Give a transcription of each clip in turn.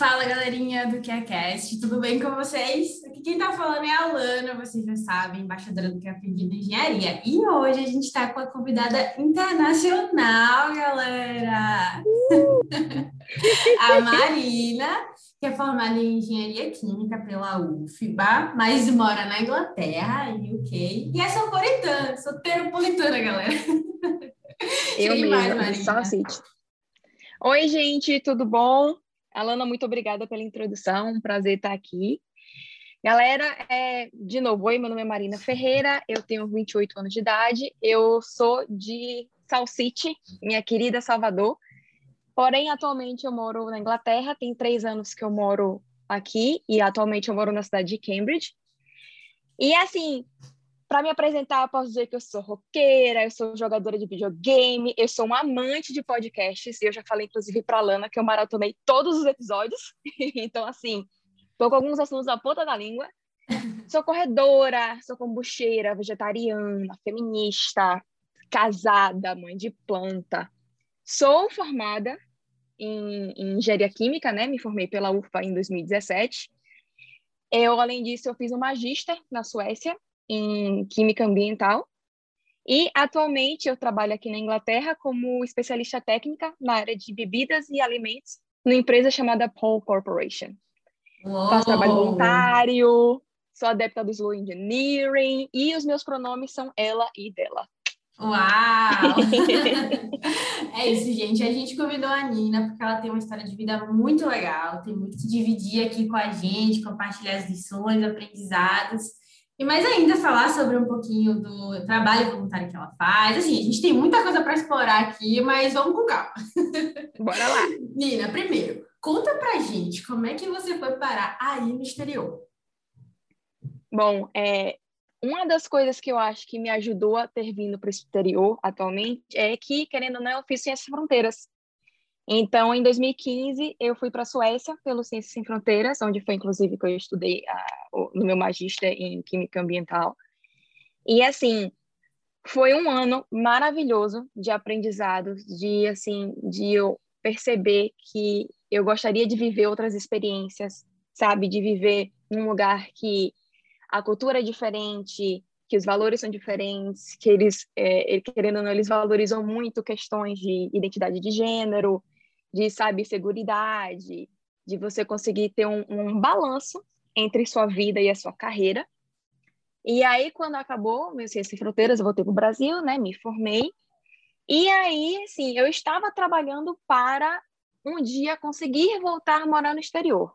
Fala galerinha do QAcast, tudo bem com vocês? Aqui quem tá falando é a Alana, vocês já sabem, embaixadora do QAP de Engenharia. E hoje a gente está com a convidada internacional, galera! Uh! a Marina, que é formada em Engenharia Química pela UFBA, mas mora na Inglaterra, em UK, e é sopolitana, soteropolitana, galera. Eu mesma, só City. Oi, gente, tudo bom? Alana, muito obrigada pela introdução, um prazer estar aqui. Galera, é, de novo, oi, meu nome é Marina Ferreira, eu tenho 28 anos de idade, eu sou de Sal City, minha querida Salvador, porém, atualmente eu moro na Inglaterra, tem três anos que eu moro aqui, e atualmente eu moro na cidade de Cambridge. E, assim, para me apresentar, eu posso dizer que eu sou roqueira, eu sou jogadora de videogame, eu sou uma amante de podcasts, e eu já falei, inclusive, para Lana que eu maratonei todos os episódios. então, assim, estou com alguns assuntos na ponta da língua. Sou corredora, sou kombucheira, vegetariana, feminista, casada, mãe de planta. Sou formada em, em engenharia química, né? Me formei pela UFA em 2017. Eu, além disso, eu fiz um magíster na Suécia em Química Ambiental. E atualmente eu trabalho aqui na Inglaterra como especialista técnica na área de bebidas e alimentos numa empresa chamada Paul Corporation. Uou. Faço trabalho voluntário, sou adepta do slow engineering e os meus pronomes são ela e dela. Uau! é isso, gente. A gente convidou a Nina porque ela tem uma história de vida muito legal, tem muito que dividir aqui com a gente, compartilhar as lições, aprendizados. E mais ainda falar sobre um pouquinho do trabalho voluntário que ela faz. Assim, a gente tem muita coisa para explorar aqui, mas vamos com calma. Bora lá. Nina, primeiro, conta pra gente como é que você foi parar aí no exterior. Bom, é, uma das coisas que eu acho que me ajudou a ter vindo para o exterior atualmente é que, querendo ou não, eu fiz Ciências Fronteiras. Então, em 2015, eu fui para a Suécia pelo Ciências Sem Fronteiras, onde foi inclusive que eu estudei uh, no meu magíster em Química Ambiental. E assim, foi um ano maravilhoso de aprendizados, de assim, de eu perceber que eu gostaria de viver outras experiências, sabe, de viver num lugar que a cultura é diferente, que os valores são diferentes, que eles, é, querendo ou não, eles valorizam muito questões de identidade de gênero, de, sabe, segurança, de você conseguir ter um, um balanço entre sua vida e a sua carreira. E aí, quando acabou meu Ciência Sem Fronteiras, eu voltei para o Brasil, né, me formei. E aí, assim, eu estava trabalhando para um dia conseguir voltar a morar no exterior.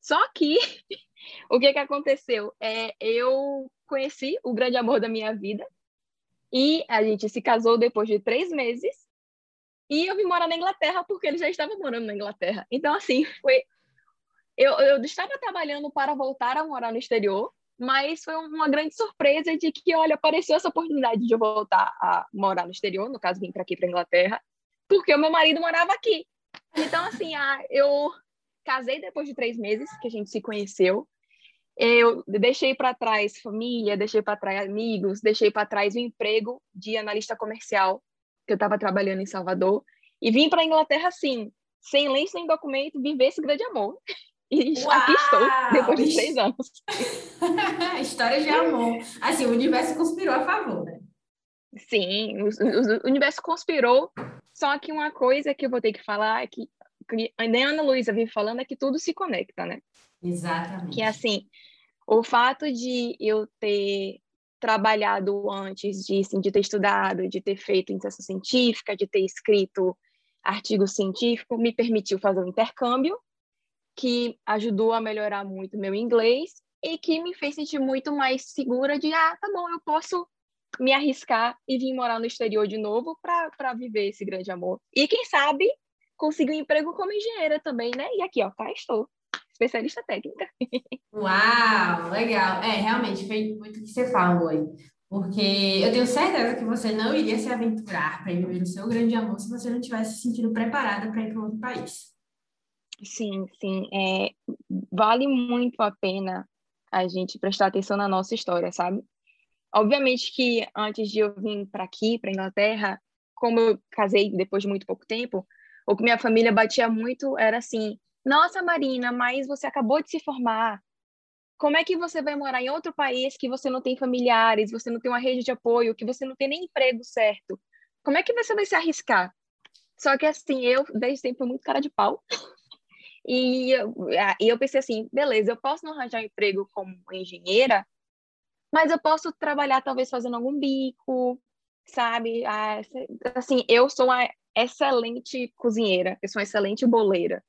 Só que o que, que aconteceu? É, eu conheci o grande amor da minha vida e a gente se casou depois de três meses e eu vim morar na Inglaterra porque ele já estava morando na Inglaterra. Então, assim, foi. Eu, eu estava trabalhando para voltar a morar no exterior, mas foi uma grande surpresa de que, olha, apareceu essa oportunidade de eu voltar a morar no exterior, no caso, vim para aqui, para Inglaterra, porque o meu marido morava aqui. Então, assim, eu casei depois de três meses que a gente se conheceu. Eu deixei para trás família, deixei para trás amigos, deixei para trás o emprego de analista comercial que eu estava trabalhando em Salvador, e vim para a Inglaterra assim, sem lei, sem documento, viver esse grande amor. E Uau! aqui estou, depois de seis anos. História de amor. Assim, o universo conspirou a favor, né? Sim, o, o, o universo conspirou, só que uma coisa que eu vou ter que falar é que, que a Ana Luísa vive falando é que tudo se conecta, né? Exatamente. Que assim, o fato de eu ter trabalhado antes de, assim, de ter estudado, de ter feito iniciação científica, de ter escrito artigo científico, me permitiu fazer um intercâmbio, que ajudou a melhorar muito meu inglês e que me fez sentir muito mais segura de, ah, tá bom, eu posso me arriscar e vir morar no exterior de novo para viver esse grande amor. E quem sabe conseguir um emprego como engenheira também, né? E aqui, ó, cá estou especialista técnica. Uau, legal. É, realmente, foi muito o que você falou aí. Porque eu tenho certeza que você não iria se aventurar para ir viver o seu grande amor se você não tivesse se sentindo preparada para ir para outro país. Sim, sim. É, vale muito a pena a gente prestar atenção na nossa história, sabe? Obviamente que antes de eu vir para aqui, para Inglaterra, como eu casei depois de muito pouco tempo, o que minha família batia muito era assim: Nossa, Marina, mas você acabou de se formar. Como é que você vai morar em outro país que você não tem familiares, você não tem uma rede de apoio, que você não tem nem emprego certo? Como é que você vai se arriscar? Só que assim, eu desde sempre fui muito cara de pau. E eu, e eu pensei assim, beleza, eu posso não arranjar um emprego como engenheira, mas eu posso trabalhar talvez fazendo algum bico, sabe? Ah, assim, eu sou uma excelente cozinheira, eu sou uma excelente boleira.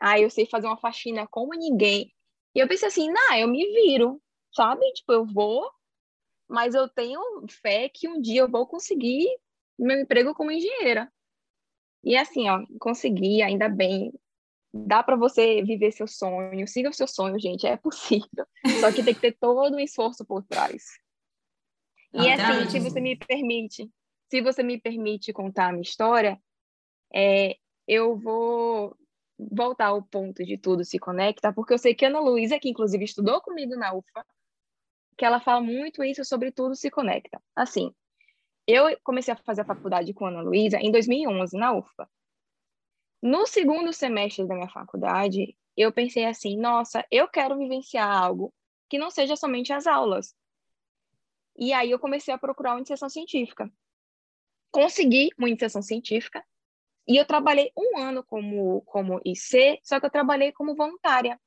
Ah, eu sei fazer uma faxina como ninguém. E eu pensei assim, não, eu me viro, sabe? Tipo, eu vou, mas eu tenho fé que um dia eu vou conseguir meu emprego como engenheira. E assim, ó, consegui, ainda bem. Dá para você viver seu sonho, siga o seu sonho, gente, é possível. Só que tem que ter todo um esforço por trás. E assim, se você me permite, se você me permite contar a minha história, é, eu vou voltar ao ponto de tudo se conecta, porque eu sei que Ana Luísa, que inclusive estudou comigo na UFA, que ela fala muito isso sobre tudo se conecta. Assim, eu comecei a fazer a faculdade com Ana Luísa em 2011, na UFA. No segundo semestre da minha faculdade, eu pensei assim, nossa, eu quero vivenciar algo que não seja somente as aulas. E aí eu comecei a procurar uma iniciação científica. Consegui uma iniciação científica e eu trabalhei um ano como, como IC, só que eu trabalhei como voluntária.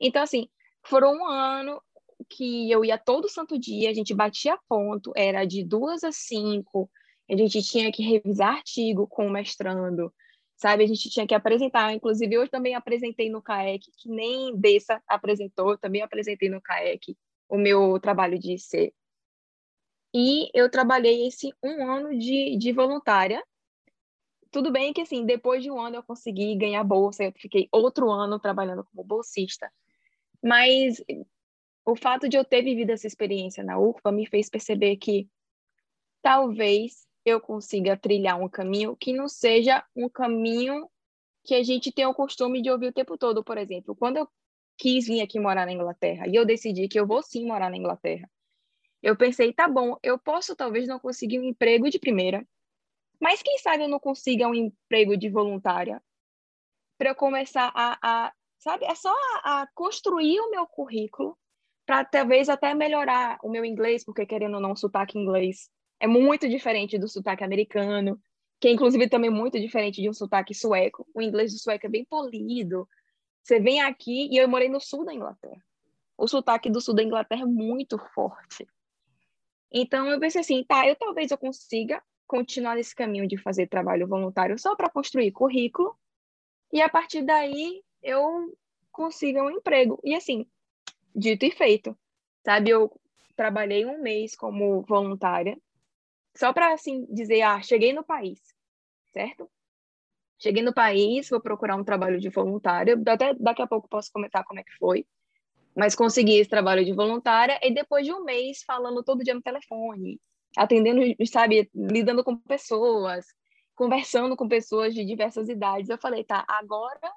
Então, assim, foram um ano que eu ia todo santo dia, a gente batia ponto, era de duas a cinco, a gente tinha que revisar artigo com o mestrando, sabe? A gente tinha que apresentar, inclusive hoje também apresentei no CAEC, que nem Dessa apresentou, também apresentei no CAEC o meu trabalho de IC. E eu trabalhei esse um ano de, de voluntária. Tudo bem que, assim, depois de um ano eu consegui ganhar bolsa, eu fiquei outro ano trabalhando como bolsista. Mas o fato de eu ter vivido essa experiência na UFPA me fez perceber que talvez eu consiga trilhar um caminho que não seja um caminho que a gente tem o costume de ouvir o tempo todo. Por exemplo, quando eu quis vir aqui morar na Inglaterra e eu decidi que eu vou sim morar na Inglaterra, eu pensei, tá bom, eu posso talvez não conseguir um emprego de primeira, mas quem sabe eu não consiga um emprego de voluntária para eu começar a, a, sabe, é só a, a construir o meu currículo para talvez até melhorar o meu inglês, porque querendo ou não, o sotaque inglês é muito diferente do sotaque americano, que é inclusive também muito diferente de um sotaque sueco. O inglês do sueco é bem polido. Você vem aqui e eu morei no sul da Inglaterra. O sotaque do sul da Inglaterra é muito forte. Então eu pensei assim, tá, eu talvez eu consiga continuar nesse caminho de fazer trabalho voluntário só para construir currículo e a partir daí eu consiga um emprego. E assim, dito e feito, sabe? Eu trabalhei um mês como voluntária só para assim dizer, ah, cheguei no país, certo? Cheguei no país, vou procurar um trabalho de voluntária. Até daqui a pouco posso comentar como é que foi mas consegui esse trabalho de voluntária e depois de um mês falando todo dia no telefone, atendendo, sabe, lidando com pessoas, conversando com pessoas de diversas idades, eu falei, tá, agora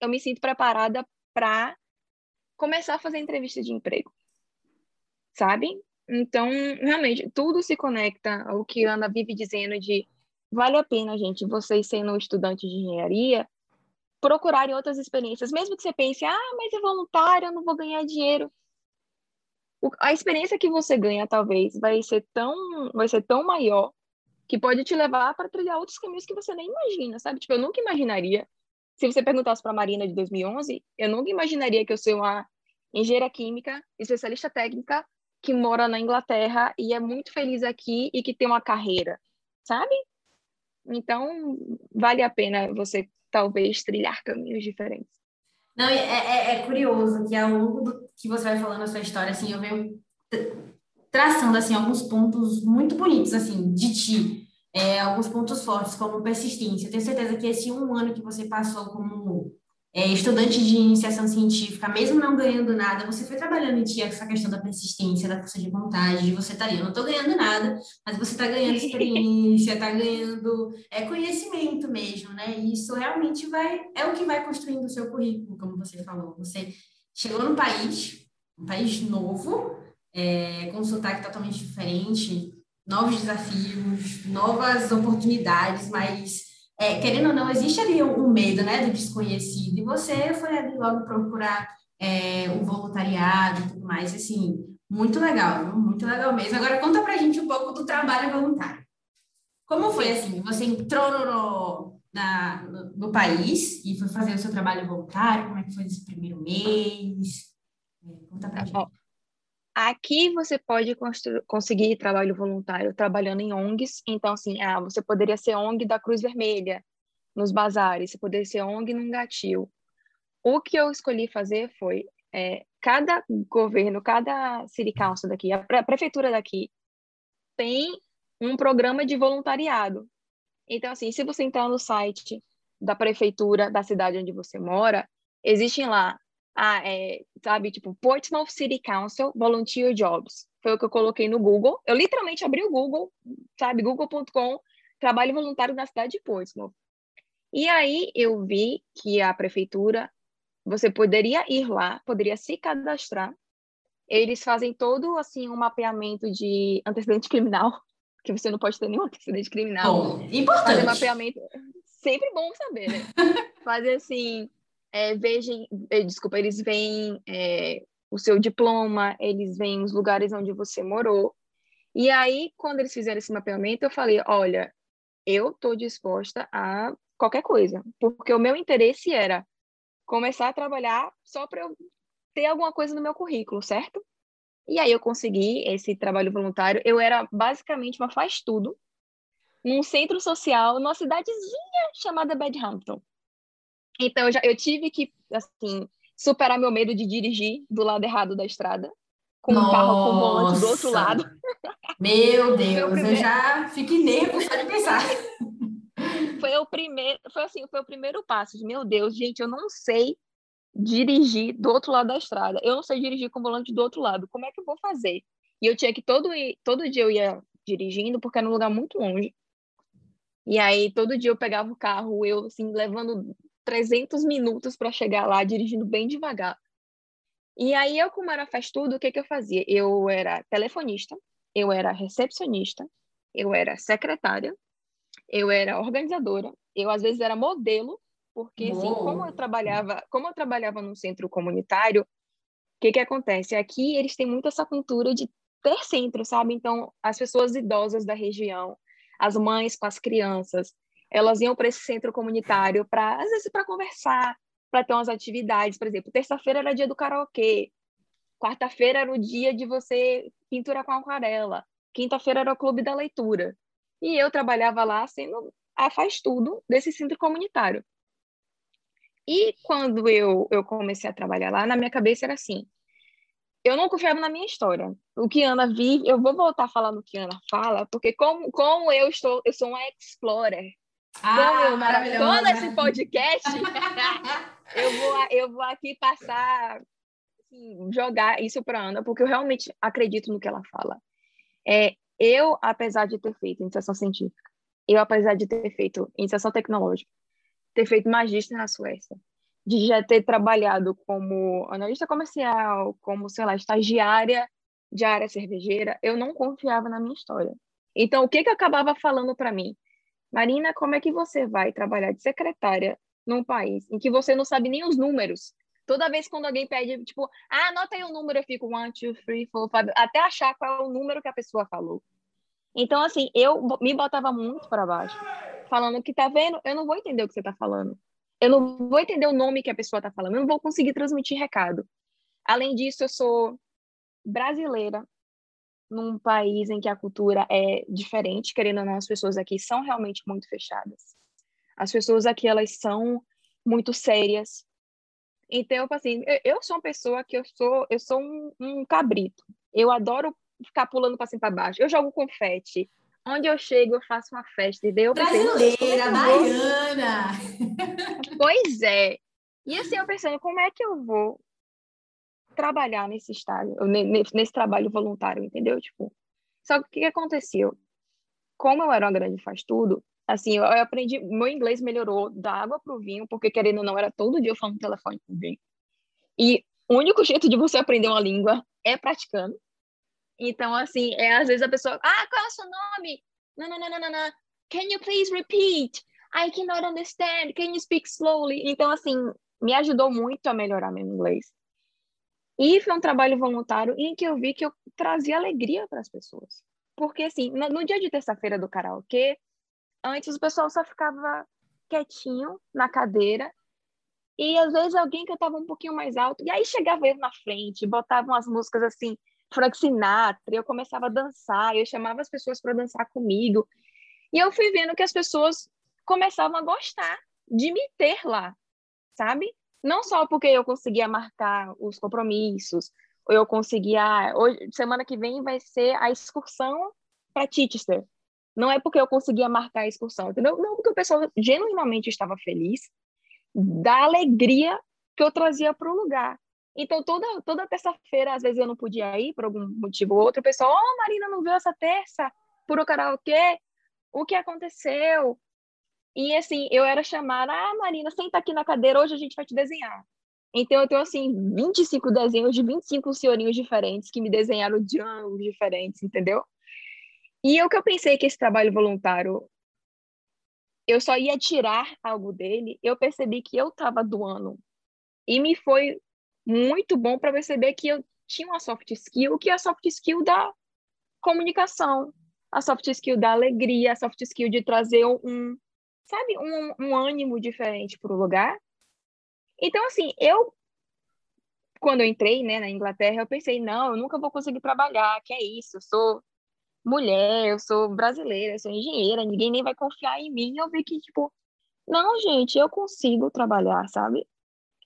eu me sinto preparada para começar a fazer entrevista de emprego, sabe? Então, realmente, tudo se conecta ao que a Ana vive dizendo de vale a pena, gente, vocês sendo estudante de engenharia, procurarem outras experiências, mesmo que você pense, ah, mas é voluntário, eu não vou ganhar dinheiro. O, a experiência que você ganha, talvez, vai ser tão, vai ser tão maior que pode te levar para trilhar outros caminhos que você nem imagina, sabe? Tipo, eu nunca imaginaria, se você perguntasse para a Marina de 2011, eu nunca imaginaria que eu sou uma engenheira química, especialista técnica, que mora na Inglaterra e é muito feliz aqui e que tem uma carreira, sabe? Então, vale a pena você talvez trilhar caminhos diferentes. Não, é, é, é curioso que ao longo do que você vai falando a sua história, assim, eu venho traçando, assim, alguns pontos muito bonitos, assim, de ti. É, alguns pontos fortes, como persistência. Eu tenho certeza que esse um ano que você passou como estudante de iniciação científica, mesmo não ganhando nada, você foi trabalhando em ti essa questão da persistência, da força de vontade, de você estar tá ali. Eu não estou ganhando nada, mas você está ganhando experiência, está ganhando é, conhecimento mesmo, né? E isso realmente vai, é o que vai construindo o seu currículo, como você falou. Você chegou num país, um país novo, é, com um sotaque totalmente diferente, novos desafios, novas oportunidades, mas é, querendo ou não, existe ali um, um, medo, né, do desconhecido, e você foi ali logo procurar é, o voluntariado e tudo mais, assim, muito legal, muito legal mesmo. Agora conta pra gente um pouco do trabalho voluntário. Como foi assim? Você entrou no, na, no, no, país e foi fazer o seu trabalho voluntário? Como é que foi esse primeiro mês? É, conta pra gente. Aqui você pode conseguir trabalho voluntário trabalhando em ONGs. Então, assim, ah, você poderia ser ONG da Cruz Vermelha, nos bazares, você poderia ser ONG num gatil. O que eu escolhi fazer foi, é, cada governo, cada city council daqui, a prefeitura daqui, tem um programa de voluntariado. Então, assim, se você entrar no site da prefeitura da cidade onde você mora, existem lá ah, é, sabe, tipo, Portsmouth City Council Volunteer Jobs. Foi o que eu coloquei no Google. Eu literalmente abri o Google, sabe, google.com, trabalho voluntário na cidade de Portsmouth. E aí eu vi que a prefeitura, você poderia ir lá, poderia se cadastrar. Eles fazem todo, assim, um mapeamento de antecedente criminal, que você não pode ter nenhum antecedente criminal. Bom, importante. Fazer mapeamento, sempre bom saber, né? Fazer, assim, é, vejam, é, desculpa, eles veem é, o seu diploma, eles veem os lugares onde você morou. E aí, quando eles fizeram esse mapeamento, eu falei, olha, eu estou disposta a qualquer coisa, porque o meu interesse era começar a trabalhar só para eu ter alguma coisa no meu currículo, certo? E aí eu consegui esse trabalho voluntário. Eu era basicamente uma faz-tudo num centro social, numa cidadezinha chamada Bedhampton. Então, eu, já, eu tive que, assim, superar meu medo de dirigir do lado errado da estrada, com Nossa. um carro com volante do outro lado. Meu Deus, primeiro... eu já fico nervoso só de pensar. Foi o primeiro, foi assim, foi o primeiro passo de, meu Deus, gente, eu não sei dirigir do outro lado da estrada. Eu não sei dirigir com o volante do outro lado. Como é que eu vou fazer? E eu tinha que todo todo dia eu ia dirigindo porque era um lugar muito longe. E aí todo dia eu pegava o carro, eu assim levando 300 minutos para chegar lá, dirigindo bem devagar. E aí, eu, como era faz tudo, o que, que eu fazia? Eu era telefonista, eu era recepcionista, eu era secretária, eu era organizadora, eu às vezes era modelo, porque assim, como eu trabalhava, como eu trabalhava num centro comunitário, o que que acontece? Aqui eles têm muito essa cultura de ter centro, sabe? Então, as pessoas idosas da região, as mães com as crianças, elas iam para esse centro comunitário para, às vezes, para conversar, para ter umas atividades. Por exemplo, terça-feira era dia do karaokê, quarta-feira era o dia de você pintura com aquarela, quinta-feira era o clube da leitura. E eu trabalhava lá sendo a faz tudo desse centro comunitário. E quando eu, eu comecei a trabalhar lá, na minha cabeça era assim: eu não confiava na minha história. O que Ana vive, eu vou voltar a falar no que Ana fala, porque como, como eu estou, eu sou uma explorer ah, Como eu maratona esse podcast, eu, vou, eu vou aqui passar, assim, jogar isso para Ana, porque eu realmente acredito no que ela fala. É, eu, apesar de ter feito iniciação científica, eu, apesar de ter feito iniciação tecnológica, ter feito magíster na Suécia, de já ter trabalhado como analista comercial, como, sei lá, estagiária de área cervejeira, eu não confiava na minha história. Então, o que que acabava falando para mim? Marina, como é que você vai trabalhar de secretária num país em que você não sabe nem os números? Toda vez quando alguém pede, tipo, ah, anota aí o um número, eu fico one, two, three, four, five, até achar qual é o número que a pessoa falou. Então, assim, eu me botava muito para baixo, falando que, tá vendo, eu não vou entender o que você tá falando. Eu não vou entender o nome que a pessoa tá falando, eu não vou conseguir transmitir recado. Além disso, eu sou brasileira, num país em que a cultura é diferente, querendo ou não, as pessoas aqui são realmente muito fechadas. As pessoas aqui, elas são muito sérias. Então, assim, eu sou uma pessoa que eu sou, eu sou um, um cabrito. Eu adoro ficar pulando para cima para baixo. Eu jogo confete. Onde eu chego, eu faço uma festa. E daí eu pensei, Brasileira, baiana! Pois é. E assim, eu pensando, como é que eu vou trabalhar nesse estágio, nesse trabalho voluntário, entendeu? Tipo, só que o que aconteceu? Como eu era uma grande faz tudo, assim, eu aprendi, meu inglês melhorou da água pro vinho, porque querendo ou não, era todo dia eu falando no telefone com vinho. E o único jeito de você aprender uma língua é praticando. Então, assim, é às vezes a pessoa, ah, qual é o seu nome? Não, não, não, não, não. Can you please repeat? I cannot understand, can you speak slowly? Então, assim, me ajudou muito a melhorar meu inglês. E foi um trabalho voluntário em que eu vi que eu trazia alegria para as pessoas. Porque, assim, no, no dia de terça-feira do karaokê, antes o pessoal só ficava quietinho na cadeira e às vezes alguém cantava um pouquinho mais alto, e aí chegava eu na frente, botava umas músicas assim, Frank Sinatra, eu começava a dançar, eu chamava as pessoas para dançar comigo. E eu fui vendo que as pessoas começavam a gostar de me ter lá, sabe? Não só porque eu conseguia marcar os compromissos, eu conseguia. Hoje, semana que vem vai ser a excursão para Chichester. Não é porque eu conseguia marcar a excursão, entendeu? Não, porque o pessoal genuinamente estava feliz da alegria que eu trazia para o lugar. Então, toda, toda terça-feira, às vezes eu não podia ir por algum motivo ou outro, o pessoal, oh, Marina, não viu essa terça por o karaokê? O que aconteceu? E assim, eu era chamada, ah, Marina, senta aqui na cadeira, hoje a gente vai te desenhar. Então, eu tenho, assim, 25 desenhos de 25 senhorinhos diferentes que me desenharam de ângulos diferentes, entendeu? E o que eu pensei que esse trabalho voluntário eu só ia tirar algo dele, eu percebi que eu estava doando. E me foi muito bom para perceber que eu tinha uma soft skill, que é a soft skill da comunicação, a soft skill da alegria, a soft skill de trazer um, sabe, um, um ânimo diferente para o lugar. Então, assim, eu, quando eu entrei né, na Inglaterra, eu pensei, não, eu nunca vou conseguir trabalhar, que é isso, eu sou mulher, eu sou brasileira, eu sou engenheira, ninguém nem vai confiar em mim. Eu vi que, tipo, não, gente, eu consigo trabalhar, sabe?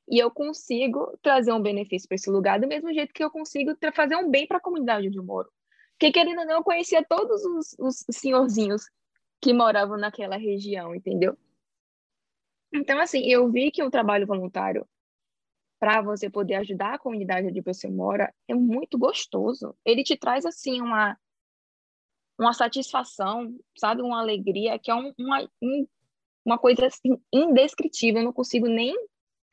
E eu consigo trazer um benefício para esse lugar, do mesmo jeito que eu consigo fazer um bem para a comunidade onde eu moro. Porque, querendo ou não, eu conhecia todos os, os senhorzinhos que moravam naquela região, entendeu? Então, assim, eu vi que o trabalho voluntário para você poder ajudar a comunidade onde você mora é muito gostoso. Ele te traz, assim, uma uma satisfação, sabe? Uma alegria, que é um, uma, um, uma coisa assim, indescritível. Eu não consigo nem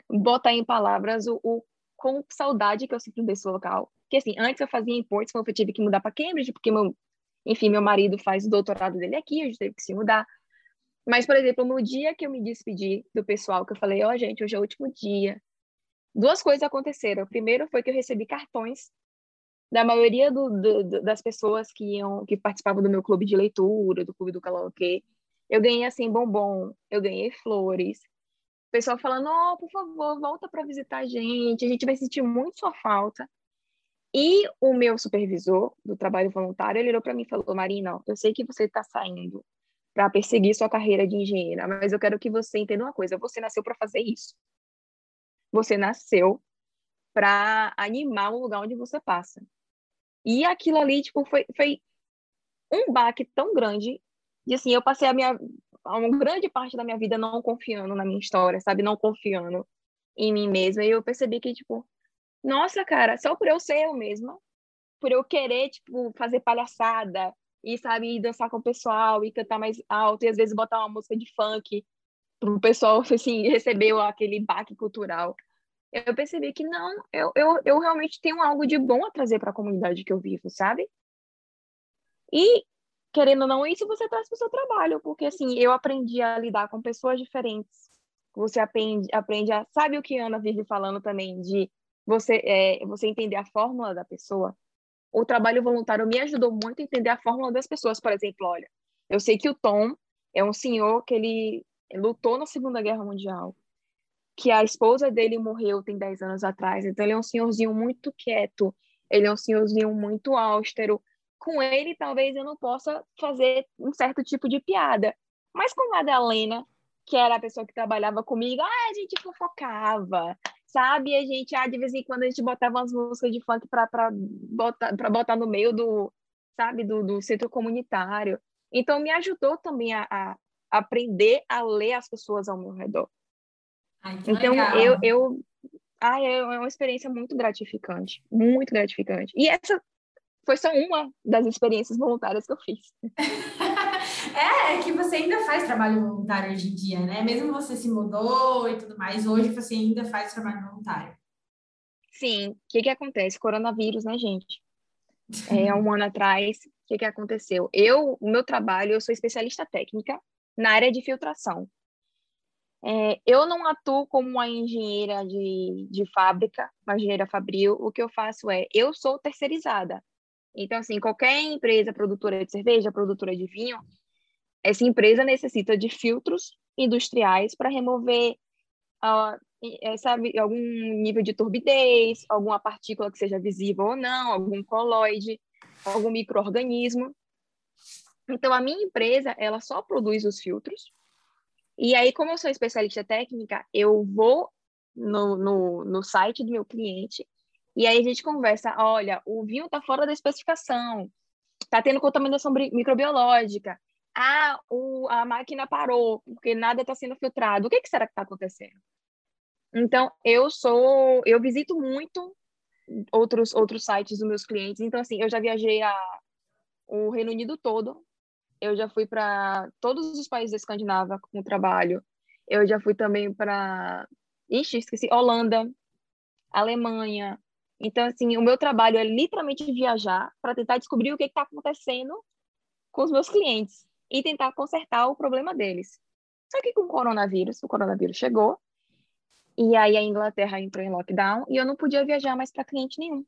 botar em palavras o, o com saudade que eu sinto desse local. Porque, assim, antes eu fazia em Portsmouth, eu tive que mudar para Cambridge, porque, meu, enfim, meu marido faz o doutorado dele aqui, a gente teve que se mudar. Mas, por exemplo, no dia que eu me despedi do pessoal, que eu falei, ó, oh, gente, hoje é o último dia, duas coisas aconteceram. O primeiro foi que eu recebi cartões da maioria do, do, das pessoas que iam, que participavam do meu clube de leitura, do clube do karaokê, eu ganhei assim bombom, eu ganhei flores. O pessoal falando, oh, por favor, volta para visitar a gente, a gente vai sentir muito sua falta. E o meu supervisor do trabalho voluntário, ele olhou para mim e falou, Marina, eu sei que você está saindo para perseguir sua carreira de engenheira, mas eu quero que você entenda uma coisa, você nasceu para fazer isso. Você nasceu para animar o lugar onde você passa. E aquilo ali, tipo, foi, foi um baque tão grande. E assim, eu passei a minha uma grande parte da minha vida não confiando na minha história, sabe? Não confiando em mim mesma. E eu percebi que, tipo, nossa, cara, só por eu ser eu mesma, por eu querer, tipo, fazer palhaçada e, sabe, dançar com o pessoal e cantar mais alto e às vezes botar uma música de funk pro pessoal, assim, receber aquele baque cultural eu percebi que não, eu, eu, eu realmente tenho algo de bom a trazer para a comunidade que eu vivo, sabe? E, querendo ou não, isso você traz para o seu trabalho, porque, assim, eu aprendi a lidar com pessoas diferentes. Você aprende, aprende a. Sabe o que a Ana vive falando também, de você, é, você entender a fórmula da pessoa? O trabalho voluntário me ajudou muito a entender a fórmula das pessoas. Por exemplo, olha, eu sei que o Tom é um senhor que ele lutou na Segunda Guerra Mundial que a esposa dele morreu tem 10 anos atrás. Então, ele é um senhorzinho muito quieto, ele é um senhorzinho muito austero. Com ele, talvez eu não possa fazer um certo tipo de piada. Mas com a Madalena, que era a pessoa que trabalhava comigo, ah, a gente fofocava, sabe? A gente, ah, de vez em quando a gente botava umas músicas de funk para botar, botar no meio do, sabe, do, do centro comunitário. Então, me ajudou também a, a aprender a ler as pessoas ao meu redor. Ai, então, legal. eu, eu ai, é uma experiência muito gratificante, muito gratificante. E essa foi só uma das experiências voluntárias que eu fiz. é, é que você ainda faz trabalho voluntário hoje em dia, né? Mesmo você se mudou e tudo mais, hoje você ainda faz trabalho voluntário. Sim, o que que acontece? Coronavírus, né, gente? É, um ano atrás, o que que aconteceu? Eu, o meu trabalho, eu sou especialista técnica na área de filtração. É, eu não atuo como uma engenheira de, de fábrica, uma engenheira fabril. O que eu faço é, eu sou terceirizada. Então, assim, qualquer empresa produtora de cerveja, produtora de vinho, essa empresa necessita de filtros industriais para remover, uh, sabe, algum nível de turbidez, alguma partícula que seja visível ou não, algum coloide, algum microorganismo. Então, a minha empresa, ela só produz os filtros. E aí, como eu sou especialista técnica, eu vou no, no, no site do meu cliente e aí a gente conversa, olha, o vinho está fora da especificação, está tendo contaminação microbiológica, ah, o, a máquina parou, porque nada está sendo filtrado. O que, que será que está acontecendo? Então, eu sou, eu visito muito outros outros sites dos meus clientes. Então, assim, eu já viajei a o Reino Unido todo. Eu já fui para todos os países da Escandinávia com trabalho. Eu já fui também para, ixi, esqueci, Holanda, Alemanha, então, assim, o meu trabalho é literalmente viajar para tentar descobrir o que está acontecendo com os meus clientes e tentar consertar o problema deles. Só que com o coronavírus, o coronavírus chegou, e aí a Inglaterra entrou em lockdown e eu não podia viajar mais para cliente nenhum.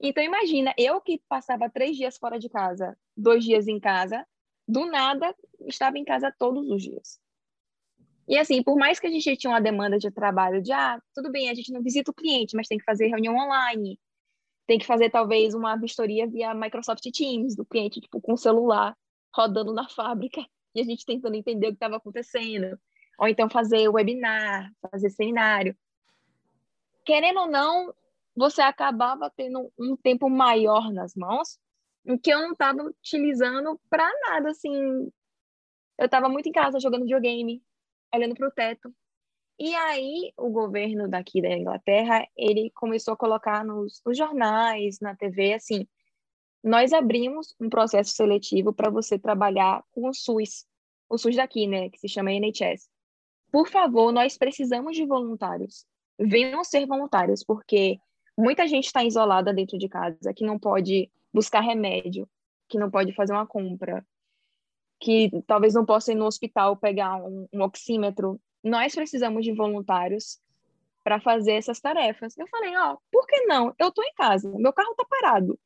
Então, imagina, eu que passava três dias fora de casa, dois dias em casa, do nada estava em casa todos os dias. E assim, por mais que a gente tinha uma demanda de trabalho de, ah, tudo bem, a gente não visita o cliente, mas tem que fazer reunião online, tem que fazer talvez uma vistoria via Microsoft Teams do cliente, tipo, com celular rodando na fábrica e a gente tentando entender o que estava acontecendo. Ou então fazer webinar, fazer seminário. Querendo ou não, você acabava tendo um tempo maior nas mãos, em que eu não estava utilizando para nada, assim. Eu estava muito em casa jogando videogame, olhando para o teto. E aí o governo daqui da Inglaterra, ele começou a colocar nos, nos jornais, na TV, assim, nós abrimos um processo seletivo para você trabalhar com o SUS, o SUS daqui, né, que se chama NHS. Por favor, nós precisamos de voluntários. Venham ser voluntários, porque muita gente está isolada dentro de casa, que não pode buscar remédio, que não pode fazer uma compra, que talvez não possa ir no hospital pegar um, um oxímetro. Nós precisamos de voluntários para fazer essas tarefas. Eu falei, ó, oh, por que não? Eu estou em casa, meu carro está parado.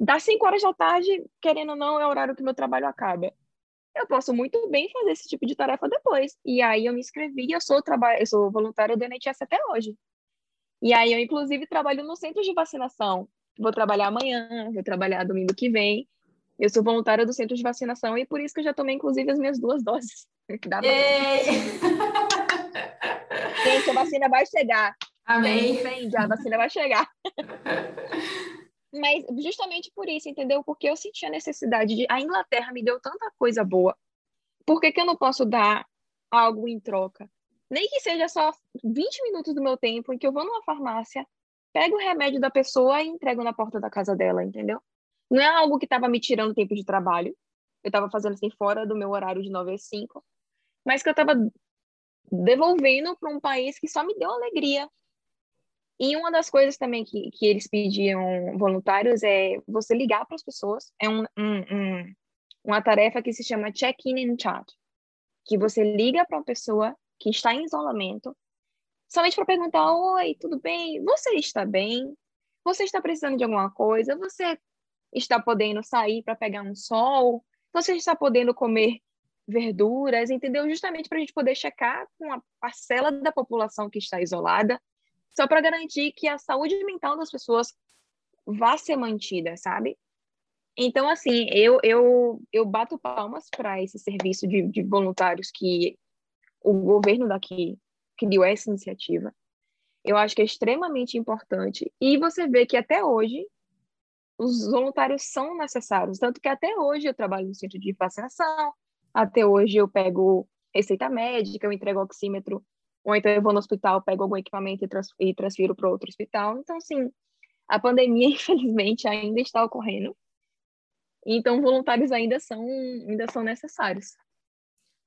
Das 5 horas da tarde, querendo ou não, é o horário que meu trabalho acaba. Eu posso muito bem fazer esse tipo de tarefa depois. E aí eu me inscrevi, eu sou, eu sou voluntária do NHS até hoje. E aí eu, inclusive, trabalho no centro de vacinação. Vou trabalhar amanhã, vou trabalhar domingo que vem. Eu sou voluntária do centro de vacinação e por isso que eu já tomei, inclusive, as minhas duas doses. Pra... Gente, a vacina vai chegar. Amém. Entende? A vacina vai chegar. Mas justamente por isso, entendeu? Porque eu senti a necessidade de. A Inglaterra me deu tanta coisa boa. Por que, que eu não posso dar algo em troca? Nem que seja só 20 minutos do meu tempo em que eu vou numa farmácia, pego o remédio da pessoa e entrego na porta da casa dela, entendeu? Não é algo que estava me tirando tempo de trabalho. Eu estava fazendo assim fora do meu horário de 9 às 5. Mas que eu estava devolvendo para um país que só me deu alegria. E uma das coisas também que, que eles pediam voluntários é você ligar para as pessoas. É um, um, um, uma tarefa que se chama check-in and chat. Que você liga para uma pessoa que está em isolamento, somente para perguntar: Oi, tudo bem? Você está bem? Você está precisando de alguma coisa? Você está podendo sair para pegar um sol, você está podendo comer verduras, entendeu? Justamente para a gente poder checar com a parcela da população que está isolada, só para garantir que a saúde mental das pessoas vá ser mantida, sabe? Então, assim, eu, eu, eu bato palmas para esse serviço de, de voluntários que o governo daqui criou essa iniciativa. Eu acho que é extremamente importante. E você vê que até hoje os voluntários são necessários, tanto que até hoje eu trabalho no centro de vacinação, até hoje eu pego receita médica, eu entrego oxímetro, ou então eu vou no hospital, pego algum equipamento e, trans, e transfiro para outro hospital. Então, assim, a pandemia, infelizmente, ainda está ocorrendo. Então, voluntários ainda são, ainda são necessários.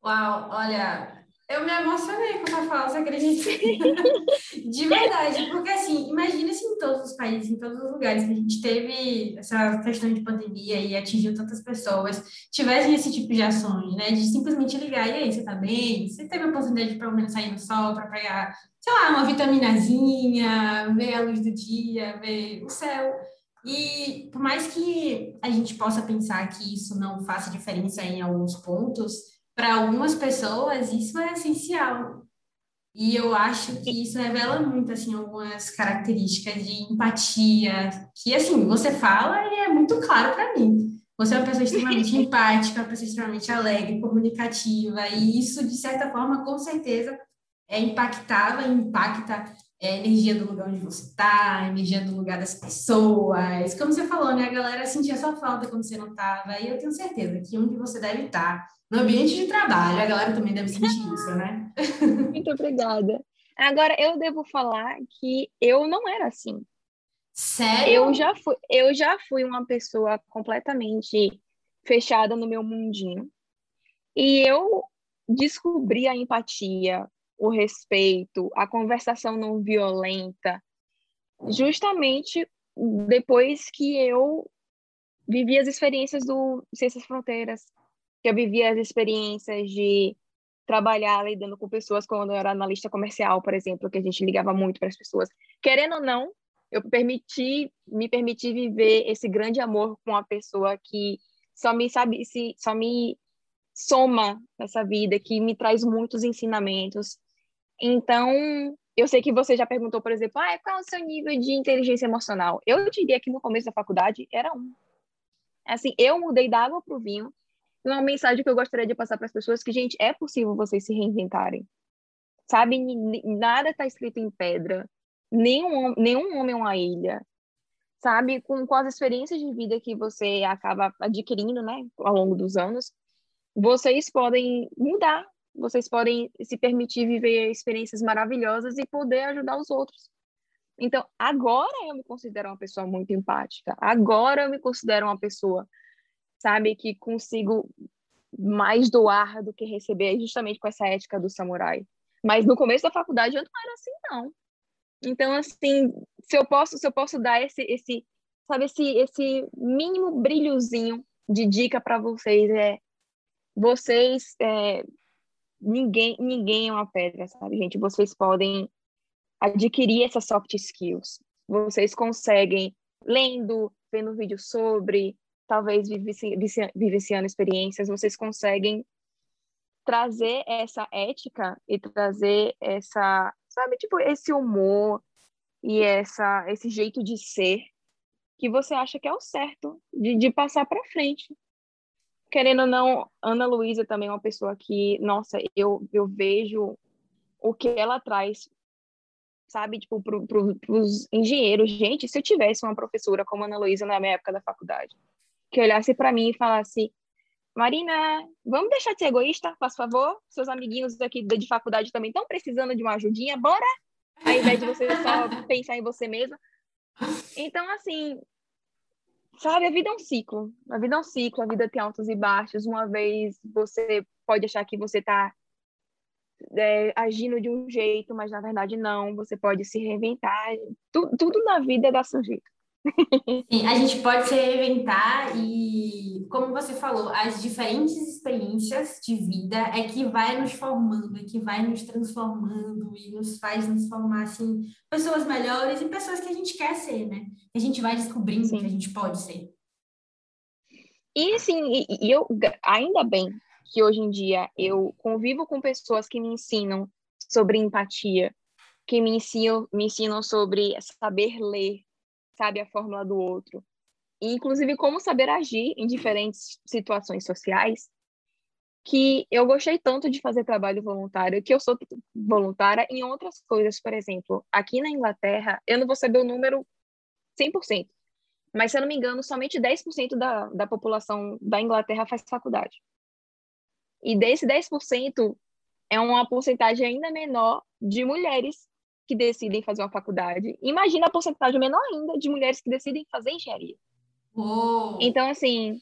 Uau, olha, Eu me emocionei com essa fala, você acredita? De verdade, porque assim, imagina se em todos os países, em todos os lugares que a gente teve essa questão de pandemia e atingiu tantas pessoas, tivessem esse tipo de ações, né? De simplesmente ligar, e aí, você tá bem? Você teve a oportunidade de pelo menos sair no sol para pegar, sei lá, uma vitaminazinha, ver a luz do dia, ver o céu. E por mais que a gente possa pensar que isso não faça diferença em alguns pontos, para algumas pessoas isso é essencial. E eu acho que isso revela muito, assim, algumas características de empatia, que, assim, você fala e é muito claro para mim. Você é uma pessoa extremamente empática, uma pessoa extremamente alegre, comunicativa, e isso, de certa forma, com certeza, é impactava e impacta é, a energia do lugar onde você está, a energia do lugar das pessoas. Como você falou, né? A galera sentia sua falta quando você não estava, e eu tenho certeza que onde você deve estar no ambiente de trabalho, a galera também deve sentir isso, né? Muito obrigada. Agora, eu devo falar que eu não era assim. Sério? Eu já fui, eu já fui uma pessoa completamente fechada no meu mundinho. E eu descobri a empatia, o respeito, a conversação não violenta, justamente depois que eu vivi as experiências do Ciências Fronteiras, eu vivia as experiências de trabalhar lidando com pessoas quando eu era analista comercial, por exemplo, que a gente ligava muito para as pessoas. Querendo ou não, eu permiti, me permiti viver esse grande amor com uma pessoa que só me sabe, se, só me soma nessa vida, que me traz muitos ensinamentos. Então, eu sei que você já perguntou, por exemplo, ah, qual é o seu nível de inteligência emocional? Eu diria que no começo da faculdade era um. Assim, eu mudei da água para o vinho uma mensagem que eu gostaria de passar para as pessoas que, gente, é possível vocês se reinventarem. Sabe? Nada está escrito em pedra. Nenhum, nenhum homem é uma ilha. Sabe? Com, com as experiências de vida que você acaba adquirindo, né, ao longo dos anos, vocês podem mudar. Vocês podem se permitir viver experiências maravilhosas e poder ajudar os outros. Então, agora eu me considero uma pessoa muito empática. Agora eu me considero uma pessoa sabe? Que consigo mais doar do que receber, justamente com essa ética do samurai. Mas no começo da faculdade eu não era assim, não. Então, assim, se eu posso, se eu posso dar esse, esse sabe, esse, esse mínimo brilhozinho de dica para vocês, é vocês, é, ninguém, ninguém é uma pedra, sabe, gente? Vocês podem adquirir essas soft skills. Vocês conseguem lendo, vendo vídeo sobre, talvez vivenciando experiências, vocês conseguem trazer essa ética e trazer essa, sabe, tipo, esse humor e essa, esse jeito de ser que você acha que é o certo de, de passar para frente. Querendo ou não, Ana Luísa também é uma pessoa que, nossa, eu, eu vejo o que ela traz, sabe, tipo, para pro, os engenheiros. Gente, se eu tivesse uma professora como Ana Luísa na minha época da faculdade, que olhasse para mim e falasse: Marina, vamos deixar de ser egoísta, faz favor? Seus amiguinhos aqui de faculdade também estão precisando de uma ajudinha, bora? Ao invés de você só pensar em você mesma. Então, assim, sabe, a vida é um ciclo. A vida é um ciclo, a vida tem altos e baixos. Uma vez você pode achar que você está é, agindo de um jeito, mas na verdade não. Você pode se reinventar. Tudo, tudo na vida dá seu jeito. Sim, a gente pode se reinventar e, como você falou, as diferentes experiências de vida é que vai nos formando, é que vai nos transformando e nos faz nos formar, assim, pessoas melhores e pessoas que a gente quer ser, né? A gente vai descobrindo Sim. que a gente pode ser. E, assim, e, eu, ainda bem que hoje em dia eu convivo com pessoas que me ensinam sobre empatia, que me ensinam, me ensinam sobre saber ler, sabe a fórmula do outro. E, inclusive, como saber agir em diferentes situações sociais, que eu gostei tanto de fazer trabalho voluntário, que eu sou voluntária em outras coisas. Por exemplo, aqui na Inglaterra, eu não vou saber o número 100%, mas, se eu não me engano, somente 10% da, da população da Inglaterra faz faculdade. E desse 10%, é uma porcentagem ainda menor de mulheres que decidem fazer uma faculdade. Imagina a porcentagem menor ainda de mulheres que decidem fazer engenharia. Uou. Então, assim,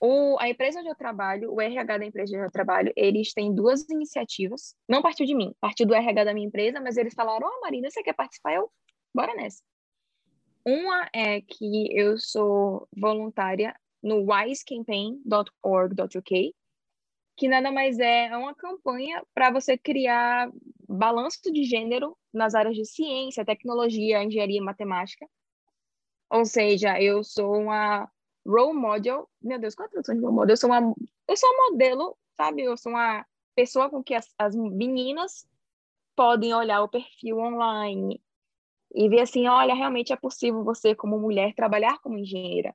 o, a empresa onde eu trabalho, o RH da empresa onde eu trabalho, eles têm duas iniciativas. Não partiu de mim, partiu do RH da minha empresa, mas eles falaram: Ó, oh, Marina, você quer participar? Eu, bora nessa. Uma é que eu sou voluntária no wisecampaign.org.uk, que nada mais é, é uma campanha para você criar balanço de gênero nas áreas de ciência, tecnologia, engenharia e matemática. Ou seja, eu sou uma role model. Meu Deus, qual é a tradução de role model? Eu sou uma, eu sou um modelo, sabe? Eu sou uma pessoa com que as, as meninas podem olhar o perfil online e ver assim, olha, realmente é possível você como mulher trabalhar como engenheira.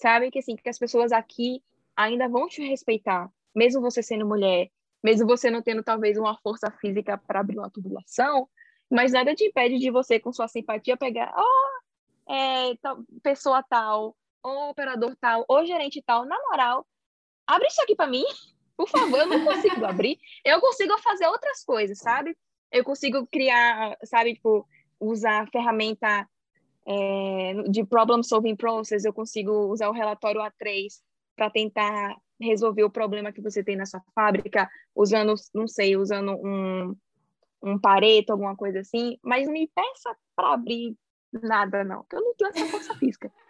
Sabe que assim, que as pessoas aqui ainda vão te respeitar, mesmo você sendo mulher, mesmo você não tendo talvez uma força física para abrir uma tubulação, mas nada te impede de você com sua simpatia pegar, ó, oh, é, pessoa tal, ou operador tal, ou gerente tal, na moral, abre isso aqui para mim, por favor, eu não consigo abrir. Eu consigo fazer outras coisas, sabe? Eu consigo criar, sabe, tipo, usar ferramenta é, de problem solving process, eu consigo usar o relatório A3 para tentar resolver o problema que você tem na sua fábrica, usando, não sei, usando um, um pareto, alguma coisa assim, mas não me peça para abrir nada, não, que eu não tenho essa força física.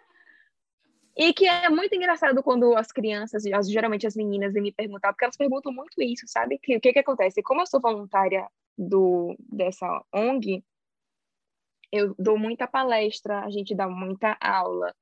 E que é muito engraçado quando as crianças, geralmente as meninas, vêm me perguntar, porque elas perguntam muito isso, sabe? Que, o que, que acontece? Como eu sou voluntária do, dessa ONG, eu dou muita palestra, a gente dá muita aula,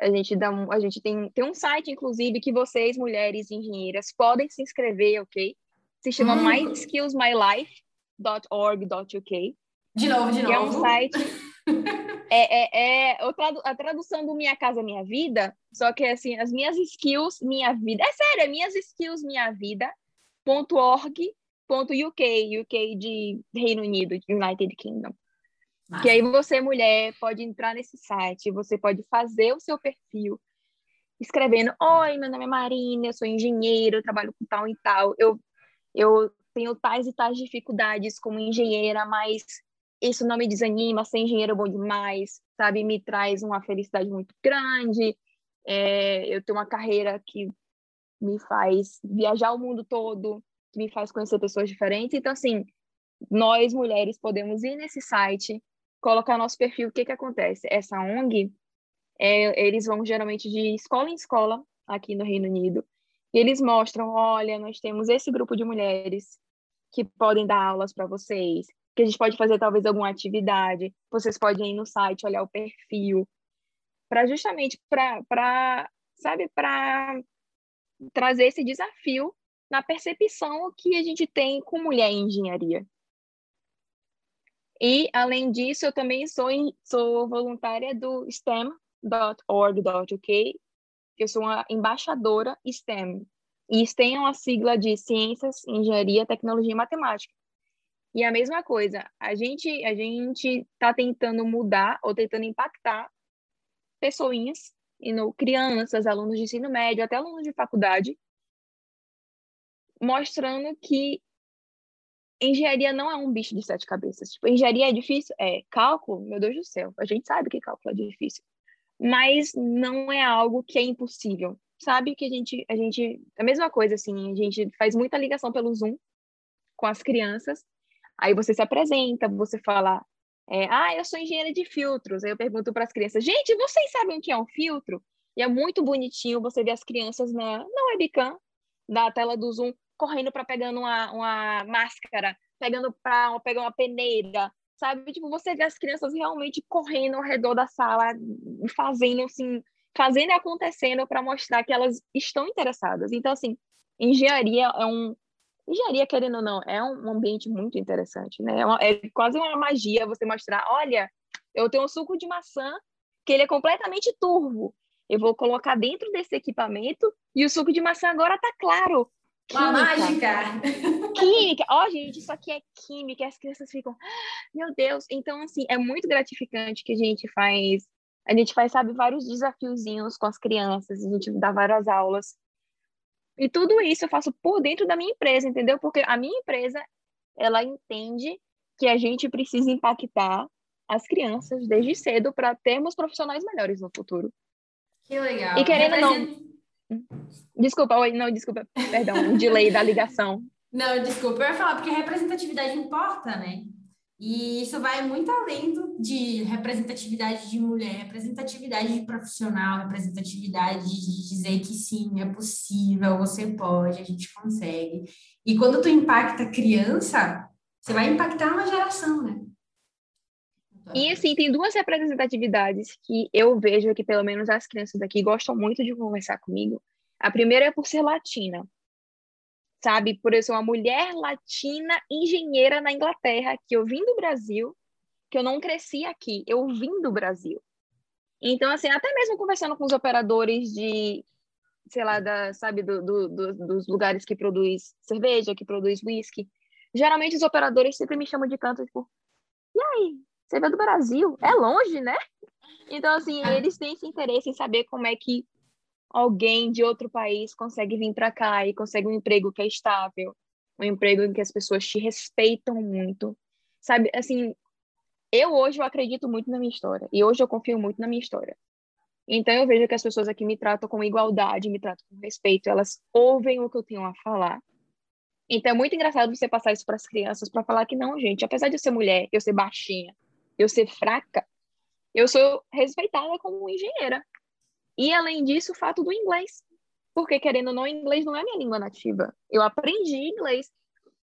a gente dá a gente tem, tem um site, inclusive, que vocês, mulheres engenheiras, podem se inscrever, ok? Se chama hum. myskillsmylife.org.uk. De novo, de novo. é um site é, é, é a tradução do Minha Casa Minha Vida, só que assim, as minhas skills, minha vida. É sério, é minhas skills, minha vida. .org, .uk, UK de Reino Unido, United Kingdom. Ah. Que aí você, mulher, pode entrar nesse site, você pode fazer o seu perfil, escrevendo: Oi, meu nome é Marina, eu sou engenheiro, eu trabalho com tal e tal. Eu, eu tenho tais e tais dificuldades como engenheira, mas isso não me desanima, ser engenheiro é bom demais, sabe? Me traz uma felicidade muito grande. É, eu tenho uma carreira que me faz viajar o mundo todo, que me faz conhecer pessoas diferentes. Então, assim, nós mulheres podemos ir nesse site, colocar nosso perfil. O que que acontece? Essa ONG, é, eles vão geralmente de escola em escola aqui no Reino Unido. E eles mostram, olha, nós temos esse grupo de mulheres que podem dar aulas para vocês que a gente pode fazer talvez alguma atividade. Vocês podem ir no site, olhar o perfil, para justamente para, sabe, para trazer esse desafio na percepção que a gente tem com mulher em engenharia. E, além disso, eu também sou, sou voluntária do STEM.org.uk, eu sou uma embaixadora STEM. E STEM é uma sigla de Ciências, Engenharia, Tecnologia e Matemática. E a mesma coisa, a gente a gente está tentando mudar ou tentando impactar pessoinhas, crianças, alunos de ensino médio, até alunos de faculdade, mostrando que engenharia não é um bicho de sete cabeças. Tipo, engenharia é difícil? É. Cálculo? Meu Deus do céu. A gente sabe que cálculo é difícil. Mas não é algo que é impossível. Sabe que a gente, a gente... A mesma coisa, assim, a gente faz muita ligação pelo Zoom com as crianças Aí você se apresenta, você fala, é, ah, eu sou engenheira de filtros. Aí eu pergunto para as crianças, gente, vocês sabem o que é um filtro? E é muito bonitinho você ver as crianças na, na webcam da tela do Zoom correndo para pegando uma, uma máscara, pegando para pegar uma peneira, sabe? Tipo, você vê as crianças realmente correndo ao redor da sala, fazendo assim, fazendo e acontecendo para mostrar que elas estão interessadas. Então, assim, engenharia é um, Engenharia, querendo ou não, é um ambiente muito interessante, né? É, uma, é, quase uma magia você mostrar, olha, eu tenho um suco de maçã que ele é completamente turvo. Eu vou colocar dentro desse equipamento e o suco de maçã agora tá claro. Uma mágica! Química! Ó, oh, gente, isso aqui é química. As crianças ficam, ah, meu Deus! Então, assim, é muito gratificante que a gente faz. A gente faz, sabe, vários desafiozinhos com as crianças, a gente dá várias aulas e tudo isso eu faço por dentro da minha empresa, entendeu? Porque a minha empresa, ela entende que a gente precisa impactar as crianças desde cedo para termos profissionais melhores no futuro. Que legal. E querendo ou não, Desculpa, oi, não, desculpa, perdão, o delay da ligação. Não, desculpa, eu ia falar, porque representatividade importa, né? E isso vai muito além de representatividade de mulher, representatividade de profissional, representatividade de dizer que sim, é possível, você pode, a gente consegue. E quando tu impacta criança, você vai impactar uma geração, né? E assim, tem duas representatividades que eu vejo que pelo menos as crianças aqui gostam muito de conversar comigo. A primeira é por ser latina sabe? Por exemplo, uma mulher latina engenheira na Inglaterra, que eu vim do Brasil, que eu não cresci aqui, eu vim do Brasil. Então, assim, até mesmo conversando com os operadores de, sei lá, da, sabe, do, do, do, dos lugares que produz cerveja, que produz whisky, geralmente os operadores sempre me chamam de canto, tipo, e aí, você veio do Brasil? É longe, né? Então, assim, eles têm esse interesse em saber como é que alguém de outro país consegue vir para cá e consegue um emprego que é estável, um emprego em que as pessoas te respeitam muito. Sabe, assim, eu hoje eu acredito muito na minha história e hoje eu confio muito na minha história. Então eu vejo que as pessoas aqui me tratam com igualdade, me tratam com respeito, elas ouvem o que eu tenho a falar. Então é muito engraçado você passar isso para as crianças para falar que não, gente, apesar de eu ser mulher, eu ser baixinha, eu ser fraca, eu sou respeitada como engenheira. E, além disso, o fato do inglês. Porque, querendo ou não, inglês não é minha língua nativa. Eu aprendi inglês.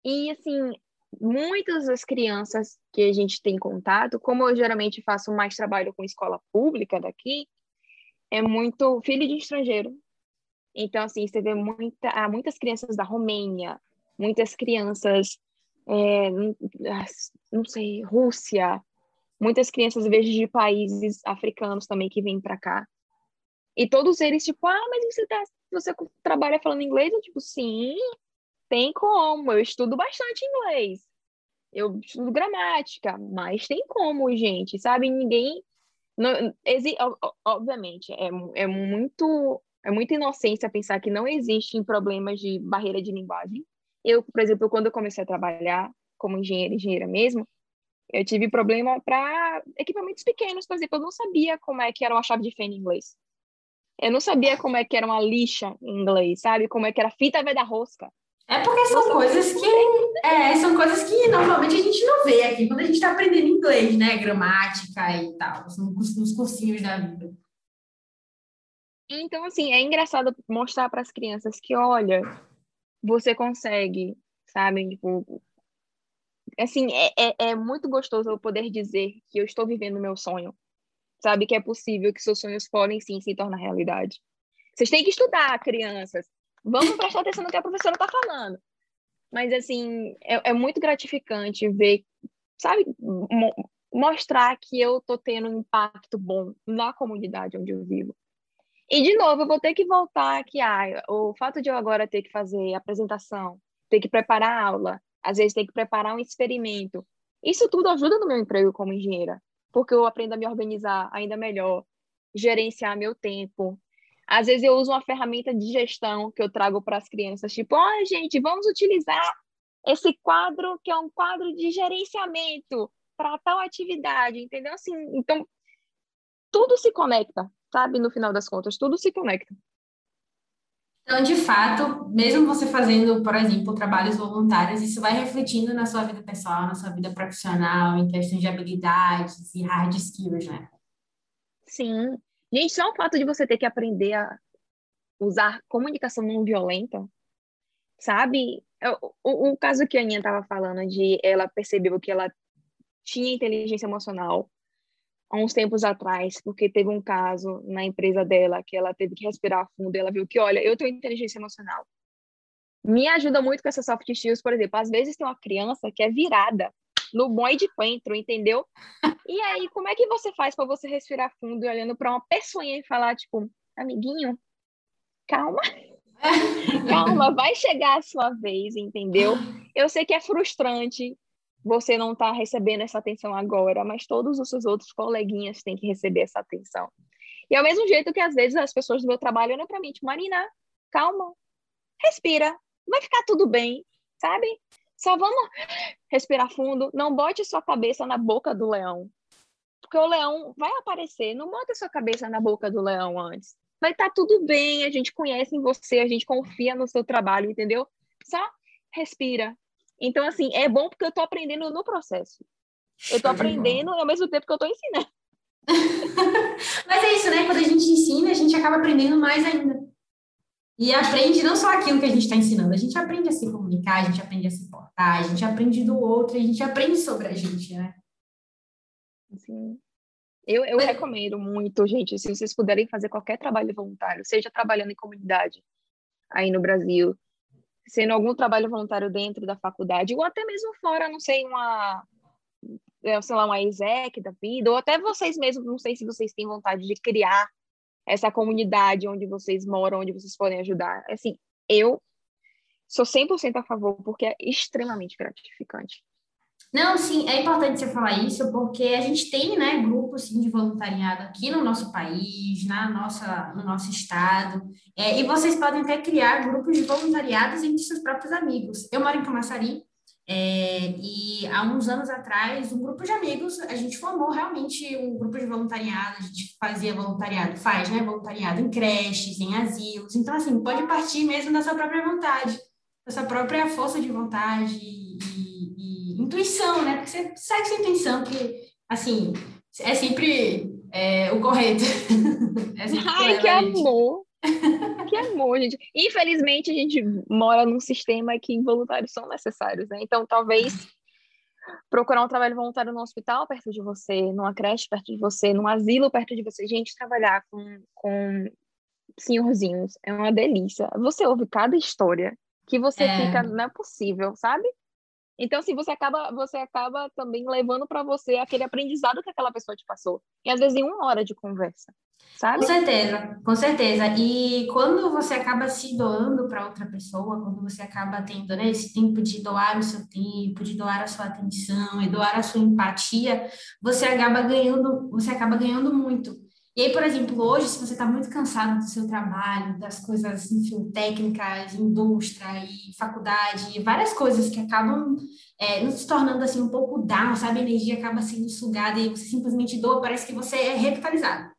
E, assim, muitas das crianças que a gente tem contato, como eu geralmente faço mais trabalho com escola pública daqui, é muito filho de estrangeiro. Então, assim, você vê muita, muitas crianças da Romênia, muitas crianças, é, não sei, Rússia, muitas crianças, vezes, de países africanos também que vêm para cá. E todos eles, tipo, ah, mas você, tá, você trabalha falando inglês? Eu, tipo, sim, tem como. Eu estudo bastante inglês. Eu estudo gramática, mas tem como, gente, sabe? Ninguém. Não, exi, obviamente, é, é muito é muita inocência pensar que não existem problemas de barreira de linguagem. Eu, por exemplo, quando eu comecei a trabalhar como engenheira, engenheira mesmo, eu tive problema para equipamentos pequenos, por exemplo, eu não sabia como é que era uma chave de fenda em inglês. Eu não sabia como é que era uma lixa em inglês, sabe? Como é que era fita da rosca. É porque são coisas que é, são coisas que normalmente a gente não vê aqui quando a gente está aprendendo inglês, né? Gramática e tal, nos cursinhos da vida. Então, assim, é engraçado mostrar para as crianças que, olha, você consegue, sabe? Tipo, assim, é, é, é muito gostoso eu poder dizer que eu estou vivendo o meu sonho, sabe que é possível, que seus sonhos podem sim se tornar realidade. Vocês têm que estudar, crianças. Vamos prestar atenção no que a professora está falando. Mas, assim, é, é, muito gratificante ver, sabe, mo mostrar que eu tô tendo um impacto bom na comunidade onde eu vivo. E, de novo, eu vou ter que voltar aqui. Ah, o fato de eu agora ter que fazer apresentação, ter que preparar aula, às vezes ter que preparar um experimento, isso tudo ajuda no meu emprego como engenheira porque eu aprendo a me organizar ainda melhor, gerenciar meu tempo. Às vezes eu uso uma ferramenta de gestão que eu trago para as crianças, tipo, ó, oh, gente, vamos utilizar esse quadro que é um quadro de gerenciamento para tal atividade, entendeu? Assim, então tudo se conecta, sabe? No final das contas, tudo se conecta. Então, de fato, mesmo você fazendo, por exemplo, trabalhos voluntários, isso vai refletindo na sua vida pessoal, na sua vida profissional, em questões de habilidades e hard skills, né? Sim. Gente, só o fato de você ter que aprender a usar comunicação não violenta, sabe? O, o caso que a Aninha estava falando de ela percebeu que ela tinha inteligência emocional há uns tempos atrás, porque teve um caso na empresa dela que ela teve que respirar fundo e ela viu que, olha, eu tenho inteligência emocional. Me ajuda muito com essas soft skills, por exemplo, às vezes tem uma criança que é virada no boi de coentro, entendeu? E aí, como é que você faz para você respirar fundo e olhando para uma pessoinha e falar, tipo, amiguinho, calma, calma, vai chegar a sua vez, entendeu? Eu sei que é frustrante, você não está recebendo essa atenção agora, mas todos os seus outros coleguinhas têm que receber essa atenção. E ao mesmo jeito que às vezes as pessoas do meu trabalho olham para mim, tipo, Marina, calma, respira, vai ficar tudo bem, sabe? Só vamos respirar fundo, não bote sua cabeça na boca do leão, porque o leão vai aparecer, não bota sua cabeça na boca do leão antes. vai estar tá tudo bem, a gente conhece em você, a gente confia no seu trabalho, entendeu? Só respira. Então, assim, é bom porque eu tô aprendendo no processo. Eu tô aprendendo ao mesmo tempo que eu tô ensinando. Mas é isso, né? Quando a gente ensina, a gente acaba aprendendo mais ainda. E aprende não só aquilo que a gente está ensinando, a gente aprende a se comunicar, a gente aprende a se portar, a gente aprende do outro, a gente aprende sobre a gente, né? Sim. Eu, eu Mas... recomendo muito, gente, se vocês puderem fazer qualquer trabalho voluntário, seja trabalhando em comunidade aí no Brasil, sendo algum trabalho voluntário dentro da faculdade, ou até mesmo fora, não sei, uma, é, sei lá, uma ISEC da vida, ou até vocês mesmos, não sei se vocês têm vontade de criar essa comunidade onde vocês moram, onde vocês podem ajudar. Assim, eu sou 100% a favor, porque é extremamente gratificante. Não, sim, é importante você falar isso, porque a gente tem, né, grupos assim, de voluntariado aqui no nosso país, na nossa, no nosso estado, é, e vocês podem até criar grupos de voluntariados entre seus próprios amigos. Eu moro em Camaçari, é, e há uns anos atrás, um grupo de amigos, a gente formou realmente um grupo de voluntariado, a gente fazia voluntariado, faz, né, voluntariado em creches, em asilos, então, assim, pode partir mesmo da sua própria vontade, da sua própria força de vontade porque você segue sua intuição, que, assim, é sempre é, o correto. é Ai, que amor! que amor, gente. Infelizmente, a gente mora num sistema que involuntários são necessários, né? Então, talvez procurar um trabalho voluntário no hospital perto de você, numa creche perto de você, num asilo perto de você. Gente, trabalhar com, com senhorzinhos é uma delícia. Você ouve cada história que você é. fica, não é possível, sabe? Então, assim, você acaba, você acaba também levando para você aquele aprendizado que aquela pessoa te passou. E às vezes em uma hora de conversa, sabe? Com certeza, com certeza. E quando você acaba se doando para outra pessoa, quando você acaba tendo né, esse tempo de doar o seu tempo, de doar a sua atenção e doar a sua empatia, você acaba ganhando, você acaba ganhando muito. E aí, por exemplo, hoje, se você está muito cansado do seu trabalho, das coisas, enfim, técnicas, indústria e faculdade, várias coisas que acabam é, nos tornando assim um pouco down, sabe? A energia acaba sendo sugada e você simplesmente doa, parece que você é revitalizado.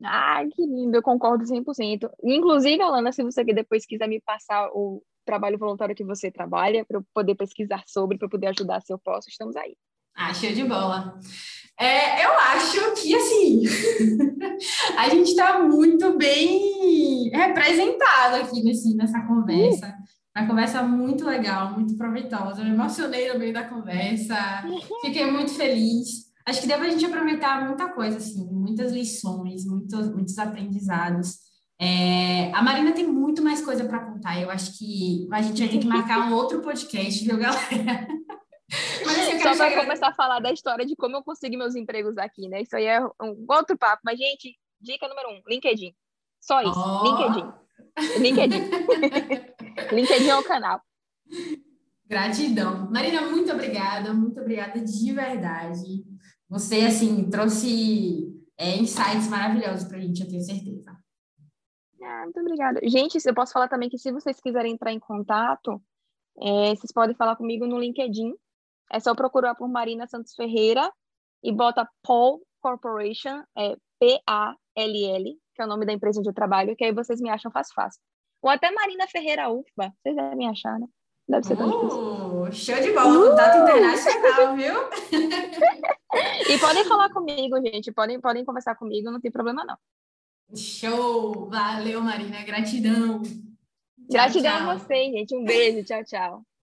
Ai, que lindo, eu concordo 100%. Inclusive, Alana, se você depois quiser me passar o trabalho voluntário que você trabalha, para eu poder pesquisar sobre, para poder ajudar se eu posso, estamos aí. Ah, show de bola. É, eu acho que, assim, a gente está muito bem representado aqui nessa conversa. Uma conversa muito legal, muito proveitosa. Eu me emocionei no meio da conversa, fiquei muito feliz. Acho que deu para a gente aproveitar muita coisa, assim, muitas lições, muitos, muitos aprendizados. É, a Marina tem muito mais coisa para contar. Eu acho que a gente vai ter que marcar um outro podcast, viu, galera? Mas, assim, Só para começar a falar da história de como eu consegui meus empregos aqui, né? Isso aí é um outro papo. Mas, gente, dica número um: LinkedIn. Só isso. Oh. LinkedIn. LinkedIn. LinkedIn é o canal. Gratidão. Marina, muito obrigada. Muito obrigada de verdade. Você, assim, trouxe é, insights maravilhosos para a gente, eu tenho certeza. Ah, muito obrigada. Gente, eu posso falar também que se vocês quiserem entrar em contato, é, vocês podem falar comigo no LinkedIn. É só procurar por Marina Santos Ferreira e bota Paul Corporation, é P-A-L-L, que é o nome da empresa onde eu trabalho, que aí vocês me acham fácil, fácil. Ou até Marina Ferreira UFBA, vocês devem achar, né? Deve ser tão uh, Show de bola, uh! contato internacional, viu? e podem falar comigo, gente, podem, podem conversar comigo, não tem problema não. Show! Valeu, Marina, gratidão. Gratidão tchau, tchau. a vocês, gente. Um beijo, tchau, tchau.